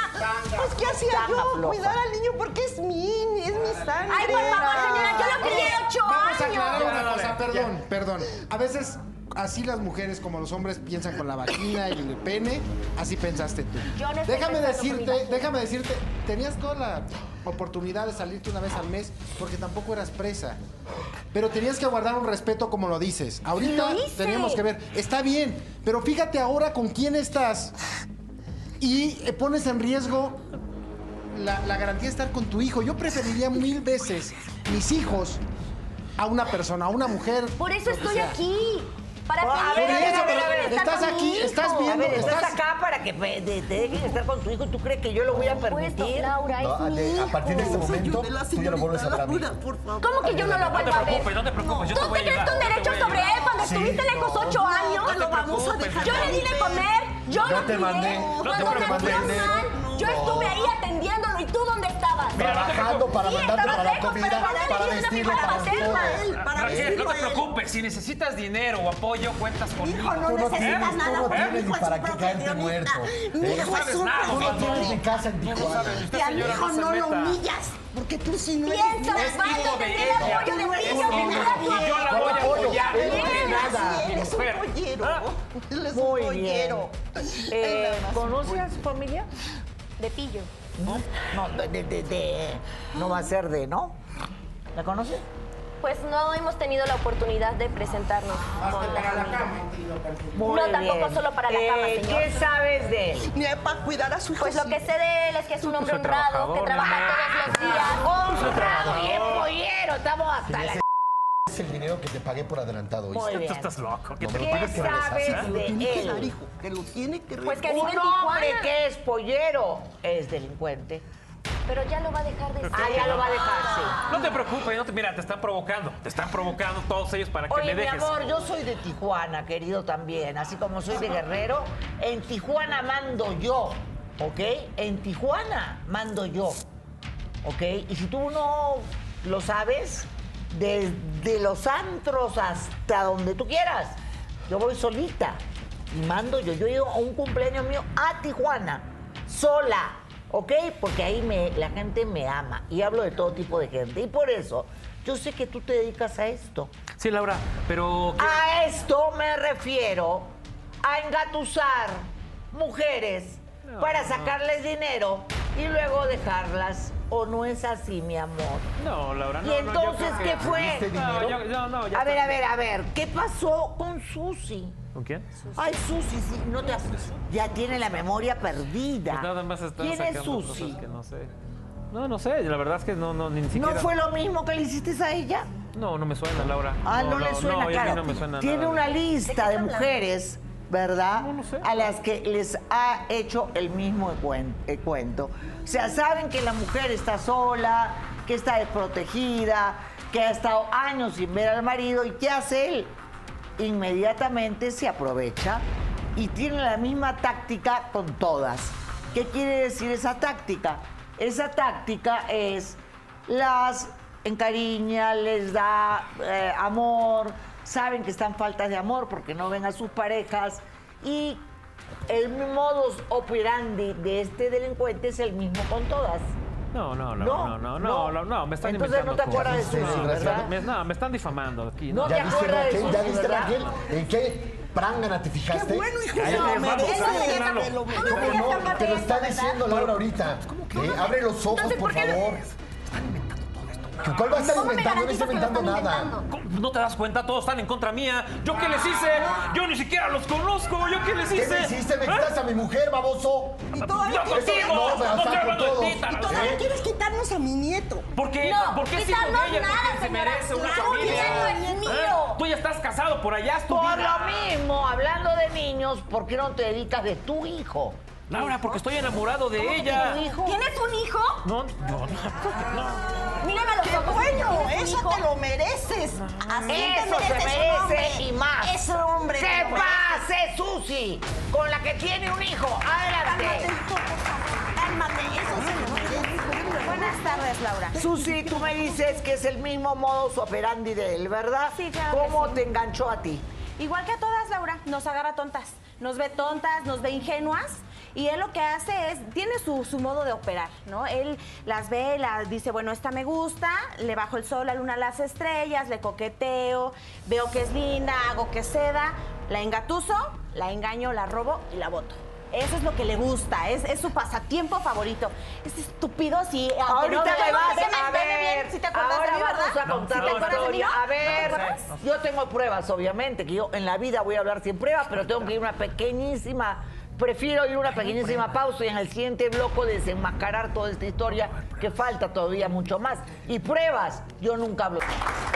Pues, ¿qué hacía Tanga yo? floja. Cuidar al niño porque es mi, es mi sangre. Ay, por favor, señora, yo lo crié ocho Vamos a aclarar años. una cosa, perdón, perdón. A veces así las mujeres como los hombres piensan con la vagina y el pene, así pensaste tú. Yo no estoy déjame decirte, déjame decirte, tenías toda la oportunidad de salirte una vez al mes porque tampoco eras presa. Pero tenías que guardar un respeto como lo dices. Ahorita Lo teníamos que ver, está bien, pero fíjate ahora con quién estás y eh, pones en riesgo la, la garantía de estar con tu hijo. Yo preferiría mil veces mis hijos a una persona, a una mujer. Por eso estoy sea. aquí. Para Por tener eso, a ver, estar estás con aquí, estás A viendo- ver, estás estás- acá para que te, te dejen estar con tu hijo. ¿Tú crees que yo lo voy a permitir? Laura, No, es de- a partir de este momento, tú ya no vuelves a ver a mí. Laura, por favor. ¿Cómo que yo no lo No te vuelvo a ver? preocupes, no te preocupes, yo te ¿Tú voy a te crees yo te derecho a sobre él cuando Sí, estuviste lejos no. ocho años? No te lo vamos a preocupes, dejar. Yo le di de comer, yo Yo lo te crié. mandé- no te yo estuve ahí atendiéndolo. ¿Y tú dónde estabas? Trabajando para Sí, mandarte estabas para la comida, pero ¿para mi vestirlo, para todo. Él, para Raquel, no te preocupes. Si necesitas dinero o apoyo, cuentas conmigo. Hijo, no necesitas tienes, nada. tú no mi tienes hijo ni es para qué caerte muerto. Mi hijo No es un tienes ni casa en Tijuana. Y a mi hijo no lo humillas, porque tú sí no eres Piensa, de tener ella. apoyo de eres me Y yo la voy a apoyar. Él no Bien. es nada. Él Mi es un pollero. Ah. Él es Muy un pollero. Eh, Él nada más ¿Conoce un a su familia? De pillo. No, no, de, de- de- de- no va a ser de, ¿no? ¿La conoce? Pues no hemos tenido la oportunidad de presentarnos la. Muy No, tampoco bien. solo para la cama, Eh, señor. ¿Qué sabes de él? Ni para cuidar a su hijo. Pues lo que sé de él es que es un hombre honrado, que trabaja todos los días. Honrado, bien pollero, estamos hasta la... El dinero que te pagué por adelantado. Muy Tú bien. estás loco. ¿Qué No ¿Qué sabes Lo tiene que de dar, él? hijo. Que lo tiene que Pues que Un hombre que es pollero es delincuente. Pero ya lo va a dejar de ser. Ah, ya lo va a dejar, sí. No te preocupes, no te, mira, te están provocando. Te están provocando todos ellos para que Oye, me mi dejes. amor, yo soy de Tijuana, querido también, así como soy de Guerrero. En Tijuana mando yo, ¿ok? En Tijuana mando yo, ¿ok? Y si tú no lo sabes, desde los antros hasta donde tú quieras, yo voy solita y mando yo. Yo he ido a un cumpleaños mío a Tijuana, sola, ¿ok? Porque ahí me, la gente me ama y hablo de todo tipo de gente. Y por eso, yo sé que tú te dedicas a esto. Sí, Laura, pero. ¿qué- A esto me refiero a engatusar mujeres para sacarles dinero y luego dejarlas. ¿O no es así, mi amor? No, Laura, no. ¿Y entonces qué que- fue? ¿Viste No, yo- no, no, ya A ver, está. a ver, a ver, ¿qué pasó con Susi? ¿Con quién? Ay, Susi, sí, no te ya tiene la memoria perdida. Pues nada más están ¿Quién es Susi? cosas que no sé. No, no sé, la verdad es que no, no, ni siquiera. ¿No fue lo mismo que le hiciste a ella? No, no me suena, Laura. Ah, no, le suena, no, a mí claro. no me suena Tiene nada. una lista de mujeres, ¿verdad? No, no sé. A las que les ha hecho el mismo eh, cuento. O sea, saben que la mujer está sola, que está desprotegida, que ha estado años sin ver al marido. ¿Y qué hace él? Inmediatamente se aprovecha y tiene la misma táctica con todas. ¿Qué quiere decir esa táctica? Esa táctica es las encariña, les da eh, amor, saben que están faltas de amor porque no ven a sus parejas y el modus operandi de este delincuente es el mismo con todas. No, no, no, No, no, no, no. no, no, me están Entonces no te acuerdas de. Susi, No, ¿verdad? me- no, me están difamando aquí. No No, te ¿Ya viste, acuerdas de Raquel? ¿Ya Susi, viste. Raquel? ¿En qué prángana te fijaste? Qué bueno, hijo. Lalo. lo- ¿Cómo no? Te lo está diciendo Laura ahorita. Eh, abre los ojos, por favor. ¿Cuál va a estar ¿Cómo me inventando? No está inventando nada. ¿No te das cuenta? Todos están en contra mía. ¿Yo qué les hice? Yo ni siquiera los conozco. ¿Yo qué les ¿Qué hice? me hiciste? ¿Me ¿Eh? quitas a mi mujer, baboso? Y todavía, ¡Yo quieres, contigo! No, pero ¡No estoy hablando de ti, y todavía ¿Eh? quieres quitarnos a mi nieto. ¿Por qué? No, ¿Por qué de ella? Porque se merece una Claro, familia. ¿Eh? Tú ya estás casado por allá, es tu Por vida. lo mismo, hablando de niños, ¿por qué no te dedicas de tu hijo? Laura, porque estoy enamorado de ella. ¿Tienes un hijo? No, no, no. Mírame a los ¡Qué ojos. bueno! ¿Tienes un ¡Eso hijo? te lo mereces! Así te Eso se mereces un merece y más. Ese hombre. ¿Qué te merece. pase, Susi? Con la que tiene un hijo. Cálmate, Adelante. hijo. Cálmate, eso se merece. Buenas tardes, Laura. Susi, tú me dices que es el mismo modus operandi de él, ¿verdad? Sí, claro que ¿Cómo sí. te enganchó a ti? Igual que a todas, Laura, nos agarra tontas. Nos ve tontas, nos ve ingenuas. Y él lo que hace es, tiene su, su modo de operar, ¿no? Él las ve, las dice, bueno, esta me gusta, le bajo el sol, la luna, las estrellas, le coqueteo, veo que es linda, hago que ceda, la engatuso, la engaño, la robo y la voto. Eso es lo que le gusta, es, es su pasatiempo favorito. Es estúpido, aunque Ahorita no me vas a veme ver. bien, si te acuerdas Ahora de mí, vamos ¿verdad? a contar No, la. A ver, yo tengo pruebas, obviamente, que yo en la vida voy a hablar sin pruebas, pero tengo que ir una pequeñísima. Prefiero ir una pequeñísima pausa y en el siguiente bloque desenmascarar toda esta historia que falta todavía mucho más. Y pruebas, yo nunca hablo.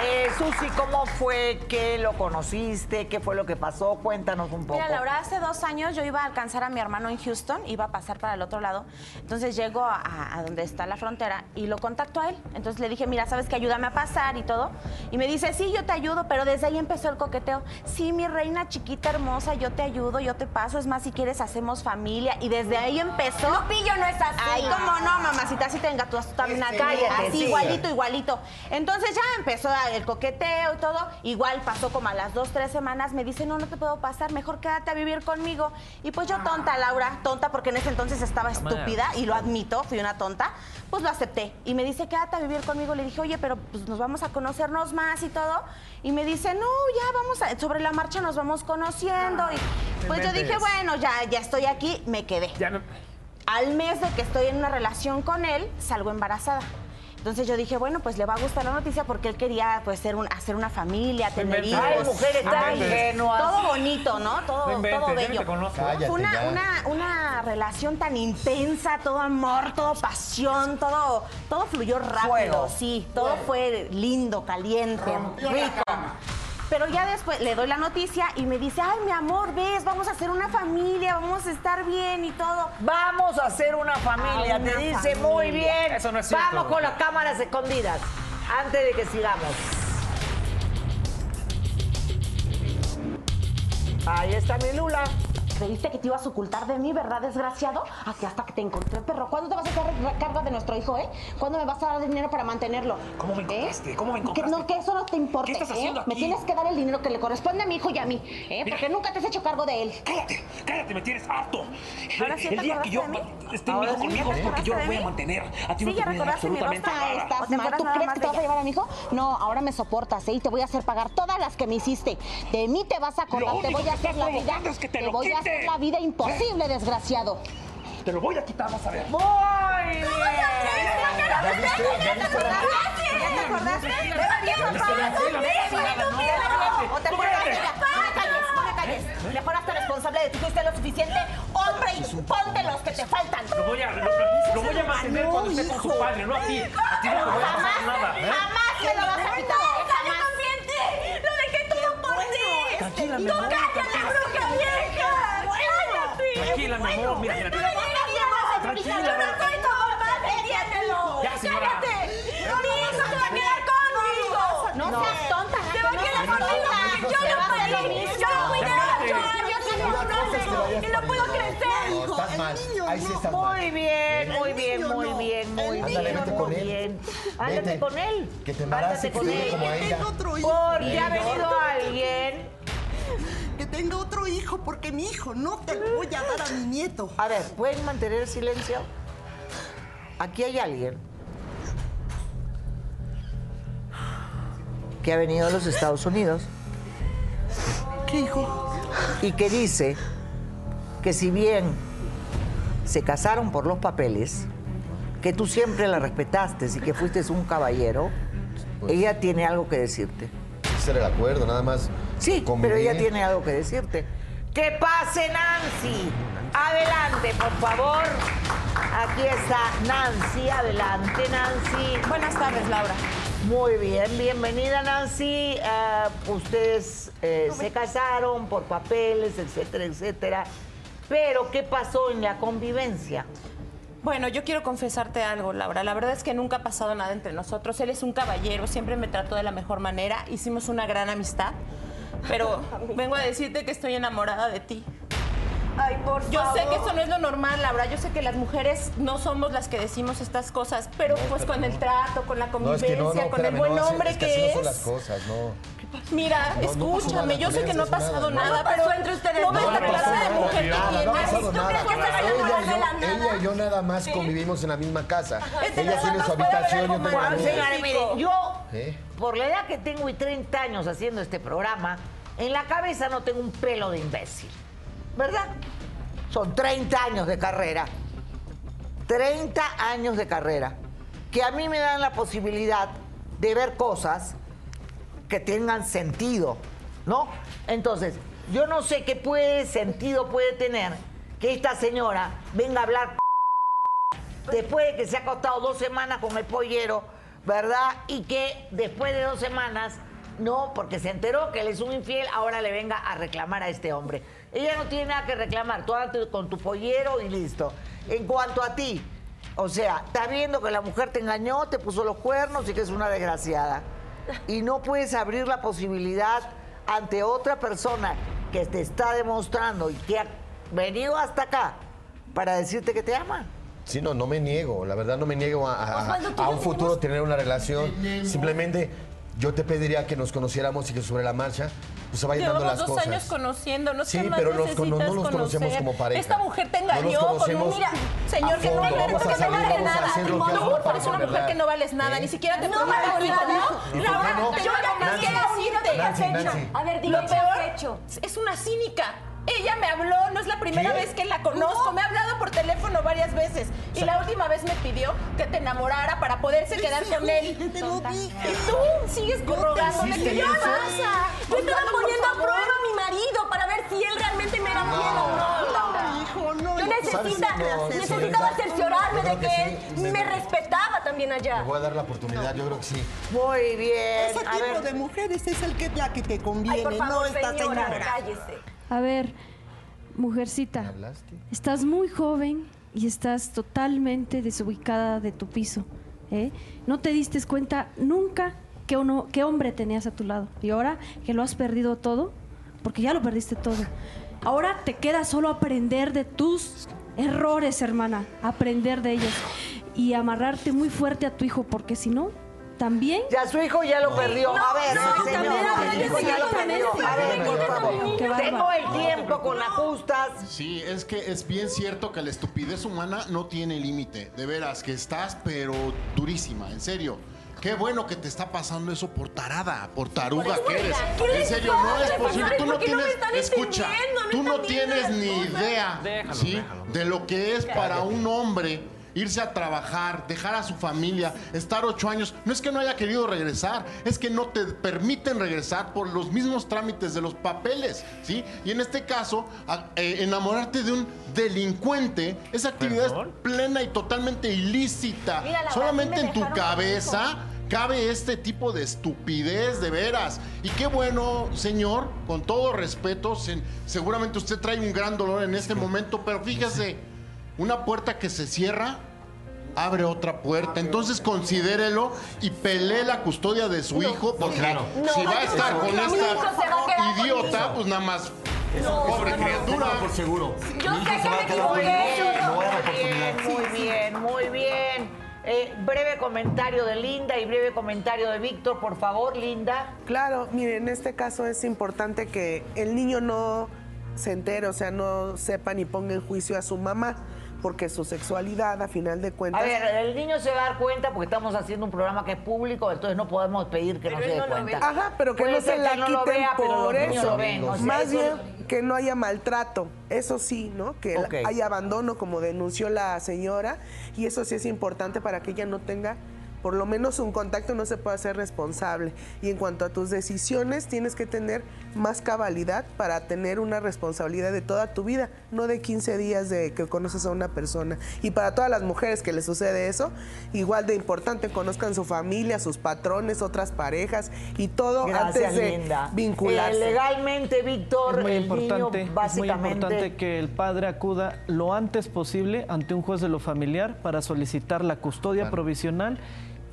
Eh, Susi, ¿cómo fue que lo conociste? ¿Qué fue lo que pasó? Cuéntanos un poco. Mira, Laura, hace dos años yo iba a alcanzar a mi hermano en Houston, iba a pasar para el otro lado. Entonces llego a, a donde está la frontera y lo contacto a él. Entonces le dije, mira, ¿sabes que Ayúdame a pasar y todo. Y me dice, sí, yo te ayudo, pero desde ahí empezó el coqueteo. Sí, mi reina chiquita hermosa, yo te ayudo, yo te paso. Es más, si quieres, hacemos familia. Y desde ahí empezó. Lupillo no es así. Ay, cómo no, mamacita, así te engatúas tú también. Este, cállate, así, sí. igualito, igualito. Entonces ya empezó el coqueteo y todo. Igual pasó como a las dos, tres semanas. Me dice, no, no te puedo pasar, mejor quédate a vivir conmigo. Y pues yo tonta, Laura, tonta, porque en ese entonces estaba estúpida y lo admito, fui una tonta. Pues lo acepté. Y me dice, quédate a vivir conmigo. Le dije, oye, pero pues nos vamos a conocernos más y todo. Y me dice, no, ya vamos a, sobre la marcha nos vamos conociendo. Y pues yo dije, bueno, ya, ya estoy aquí, me quedé. Ya no- Al mes de que estoy en una relación con él, salgo embarazada. Entonces yo dije, bueno, pues le va a gustar la noticia porque él quería pues ser un- hacer una familia, tener hijos. Ay, mujeres tan inventes. ingenuas. Todo bonito, ¿no? Todo, inventes, todo bello. te conozco. Cállate Fue una, una, una relación tan intensa, todo amor, todo pasión, todo, todo fluyó rápido, Fuego. sí, todo fue lindo, caliente, rico. Pero ya después le doy la noticia y me dice, ay, mi amor, ves, vamos a hacer una familia, vamos a estar bien y todo. Vamos a hacer una familia, Ah, te dice familia. muy bien. Eso no es cierto. Vamos con las cámaras escondidas. Antes de que sigamos. Ahí está mi Lula. Creíste que te ibas a ocultar de mí, ¿verdad, desgraciado? Aquí hasta que te encontré, perro. ¿Cuándo te vas a hacer cargo de nuestro hijo, eh? ¿Cuándo me vas a dar dinero para mantenerlo? ¿Cómo me encontraste? ¿Cómo me Que, encontraste? no, que eso no te importa, ¿Qué estás ¿eh? haciendo Me aquí? tienes que dar el dinero que le corresponde a mi hijo y a mí, ¿eh? Mira. Porque nunca te has hecho cargo de él. Cállate, cállate, me tienes harto. Ahora sí el día que yo esté Ahora hijo conmigo es porque yo lo voy a mantener. A ti Sí, no te ya voy a dar recordaste mi absolutamente rostro. nada. Estás ¿O te mal. ¿Tú crees que te vas a llevar a mi hijo? No, ahora me soportas, ¿eh? Y te voy a hacer pagar todas las que me hiciste. De mí te vas a acordar. Te voy a hacer la vida. provocando es que te lo voy a la vida imposible, desgraciado. Te lo voy a quitar, vas a ver. Muy bien. ¿Ya viste? ¿Ya viste, Raquel? ¿Ya te acordaste? ¿O te acuerdas de ella? No me calles, no me calles. Mejor hazte responsable de ti, fuiste lo suficiente hombre y ponte los que te faltan. Lo voy a, lo, voy a mantener cuando esté con su padre, no a ti. A ti no te voy a pasar nada. ¿eh? Jamás me lo vas a quitar. Jamás. ¡Lo dejé todo por ti! ¡No cállate, tranquila. bruja. Tranquila, mi amor, mira, mira. Tranquila. Yo no soy tu mamá, entiéndelo. Ya, señora. ¡Cállate! Mi hijo se va a quedar conmigo. No seas tonta. Se va a quedar conmigo yo lo parí. Yo lo cuidé Cállate. ocho años y no puedo crecer. No, estás mal. niño, Ahí sí no. estás mal. Muy bien, muy bien, muy no. bien, muy bien. Ándale, vete con él. Ándate con él. Que te Ándate con él. Porque ha venido alguien. Que tenga otro hijo, porque mi hijo no te lo voy a dar a mi nieto. A ver, ¿pueden mantener el silencio? Aquí hay alguien que ha venido a los Estados Unidos ¿Qué hijo? y que dice que si bien se casaron por los papeles, que tú siempre la respetaste y que fuiste un caballero, ella tiene algo que decirte. Ese era el acuerdo, nada más. Sí, pero ella tiene algo que decirte. ¡Que pase Nancy! Adelante, por favor. Aquí está Nancy. Adelante, Nancy. Buenas tardes, Laura. Muy bien, bienvenida Nancy. Ah, ustedes eh, se casaron por papeles, etcétera, etcétera. Pero, ¿qué pasó en la convivencia? Bueno, yo quiero confesarte algo, Laura. La verdad es que nunca ha pasado nada entre nosotros. Él es un caballero, siempre me trató de la mejor manera. Hicimos una gran amistad. Pero vengo a decirte que estoy enamorada de ti. Ay, por Yo favor. sé que eso no es lo normal, Laura. Yo sé que las mujeres no somos las que decimos estas cosas, pero pues con el trato, con la No, convivencia, es que no, no, con el buen hombre es que, que así no es. son las cosas, no. Mira, No, no pasó escúchame, yo sé que no ha pasado nada, nada, no. pero entre ustedes no ves la no clase de nada. mujer que Nada, no ha pasado ¿Tú nada. crees que estás Ella y yo, la nada? ella y yo nada más convivimos en la misma casa. Este Ella tiene su habitación, yo tengo más. la yo, ¿Eh? por la edad que tengo y 30 años haciendo este programa, en la cabeza no tengo un pelo de imbécil. ¿Verdad? Son 30 años de carrera. 30 años de carrera. Que a mí me dan la posibilidad de ver cosas que tengan sentido, ¿no? Entonces, yo no sé qué puede, sentido puede tener que esta señora venga a hablar (laughs) después de que se ha acostado dos semanas con el pollero, ¿verdad? Y que después de dos semanas, no, porque se enteró que él es un infiel, ahora le venga a reclamar a este hombre. Ella no tiene nada que reclamar, tú andas con tu pollero y listo. En cuanto a ti, o sea, estás viendo que la mujer te engañó, te puso los cuernos y que es una desgraciada. Y no puedes abrir la posibilidad ante otra persona que te está demostrando y que ha venido hasta acá para decirte que te ama. Sí, no, no me niego. La verdad no me niego a, un futuro tener una relación. Simplemente yo te pediría que nos conociéramos y que sobre la marcha pues se vayan dando Llevamos las dos cosas. años conociéndonos. Sí, ¿qué más pero nos cono- no nos conocemos conocer? como pareja. Esta mujer te No nos engañó con un conocemos mira, señor a que no fondo. vale, no vale nada. Tú eres una mujer que no vales nada, ¿Eh? ni siquiera te No vales un hijo, nada. ¿no? ¿Y por qué Laura, no? Yo ya Nancy, que decirte. A ver, dime Lo qué has peor hecho. es una cínica. Ella me habló, no es la primera ¿Qué? vez que la conozco, me ha hablado por teléfono varias veces. Y la última vez me pidió que te enamorara para poderse quedar con él. Te lo dije. Y tú sigues rogándome hiciste que yo pasa. Yo estaba poniendo a prueba a mi marido para ver si él realmente me era fiel o no. Hijo, no. Yo no. No, necesitaba cerciorarme yo de que, él sí. me, Me- respetaba también allá. voy a dar la oportunidad, yo creo que sí. Muy bien. Ese A tipo ver, de mujeres es el que ya que te Ay, conviene, por favor, no esta señora, señora. cállese. A ver, mujercita, estás muy joven y estás totalmente desubicada de tu piso. ¿eh? No te diste cuenta nunca qué, uno, qué hombre tenías a tu lado. Y ahora que lo has perdido todo, porque ya lo perdiste todo, ahora te queda solo aprender de tus errores, hermana, aprender de ellos y amarrarte muy fuerte a tu hijo, porque si no, también... ya su hijo ya lo perdió. a ver, no, señor, también a ver, su hijo ya lo perdió. A ver, por favor. Tengo el tiempo con las justas. Sí, es que es bien cierto que la estupidez humana no tiene límite. De veras, que estás, pero durísima, en serio. Qué bueno que te está pasando eso por tarada, por taruga que eres. ¿Qué les En serio, no es posible. Tú no ¿Por qué no me tienes, escucha, tú no tienes ni idea. De lo que es para un hombre irse a trabajar, dejar a su familia, estar ocho años. No es que no haya querido regresar, es que no te permiten regresar por los mismos trámites de los papeles, ¿sí? Y en este caso, a- eh, enamorarte de un delincuente, esa actividad ¿Perdón? es plena y totalmente ilícita. Mira, Solamente en tu cabeza cabe este tipo de estupidez de veras. Y qué bueno, señor, con todo respeto, se- seguramente usted trae un gran dolor en este momento, pero fíjese, una puerta que se cierra abre otra puerta. Entonces considérelo y pelee la custodia de su hijo, porque claro. si No, va a estar con esta idiota, pues nada más Pobre criatura. Por seguro. Yo Mi sé que me equivoqué. No muy bien, muy bien. Eh, breve comentario de Linda y breve comentario de Víctor, por favor, Linda. Claro, mire, en este caso es importante que el niño no se entere, o sea, no sepa ni ponga en juicio a su mamá, porque su sexualidad, a final de cuentas... A ver, el niño se va a dar cuenta porque estamos haciendo un programa que es público, entonces no podemos pedir que no se dé cuenta. Ajá, pero que Puede no se la no quiten vea, pero por eso. lo ven. o sea, Más eso- bien que no haya maltrato, eso sí, ¿no? Que haya abandono, como denunció la señora, y eso sí es importante para que ella no tenga por lo menos un contacto no se puede hacer responsable. Y en cuanto a tus decisiones, tienes que tener más cabalidad para tener una responsabilidad de toda tu vida, no de 15 días de que conoces a una persona. Y para todas las mujeres que les sucede eso, igual de importante, conozcan su familia, sus patrones, otras parejas y todo Gracias, antes de Linda. vincularse. Eh, legalmente, Víctor, Es muy, el importante, niño es muy básicamente... importante que el padre acuda lo antes posible ante un juez de lo familiar para solicitar la custodia provisional,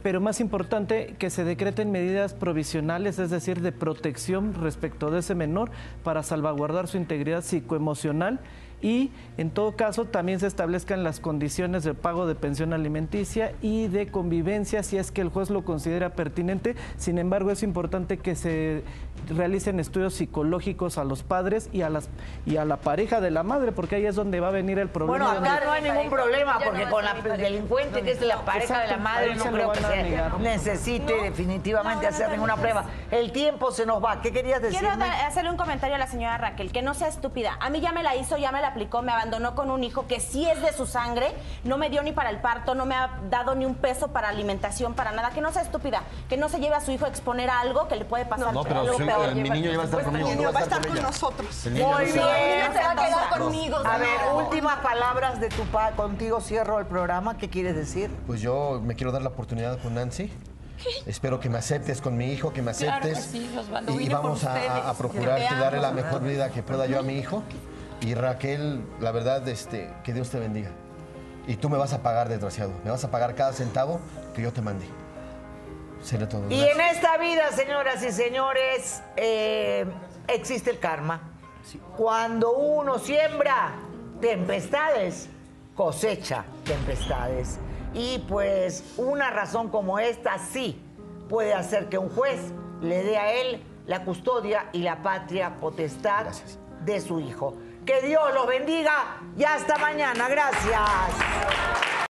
pero más importante que se decreten medidas provisionales, es decir, de protección respecto de ese menor para salvaguardar su integridad psicoemocional y en todo caso también se establezcan las condiciones de pago de pensión alimenticia y de convivencia si es que el juez lo considera pertinente. Sin embargo, es importante que se realicen estudios psicológicos a los padres y a las y a la pareja de la madre, porque ahí es donde va a venir el problema. Bueno, acá no hay ningún problema, porque con la delincuente que es la pareja de la madre no creo que se necesite definitivamente hacer ninguna prueba. El tiempo se nos va. ¿Qué querías decir? Quiero hacerle un comentario a la señora Raquel, que no sea estúpida. A mí ya me la hizo, ya me la aplicó, me abandonó con un hijo que sí es de su sangre, no me dio ni para el parto, no me ha dado ni un peso para alimentación, para nada. Que no sea estúpida, que no se lleve a su hijo a exponer a algo que le puede pasar No, pero algo su- peor. mi niño ya va a estar conmigo, El no niño va a estar con nosotros. Muy bien. se- va a quedar conmigo. A ver, últimas palabras de tu pa contigo cierro el programa. ¿Qué quieres decir? Pues yo me quiero dar la oportunidad con Nancy. Espero que me aceptes con mi hijo, que me Claro que aceptes. sí, y, vamos a, a- procurar que darle la mejor vida que pueda yo a mi hijo. Y Raquel, la verdad, este, que Dios te bendiga. Y tú me vas a pagar, desgraciado. Me vas a pagar cada centavo que yo te mandé. Será todo. Y Gracias. en esta vida, señoras y señores, eh, existe el karma. Cuando uno siembra tempestades, cosecha tempestades. Y pues una razón como esta sí puede hacer que un juez le dé a él la custodia y la patria potestad de su hijo. Que Dios los bendiga y hasta mañana. Gracias.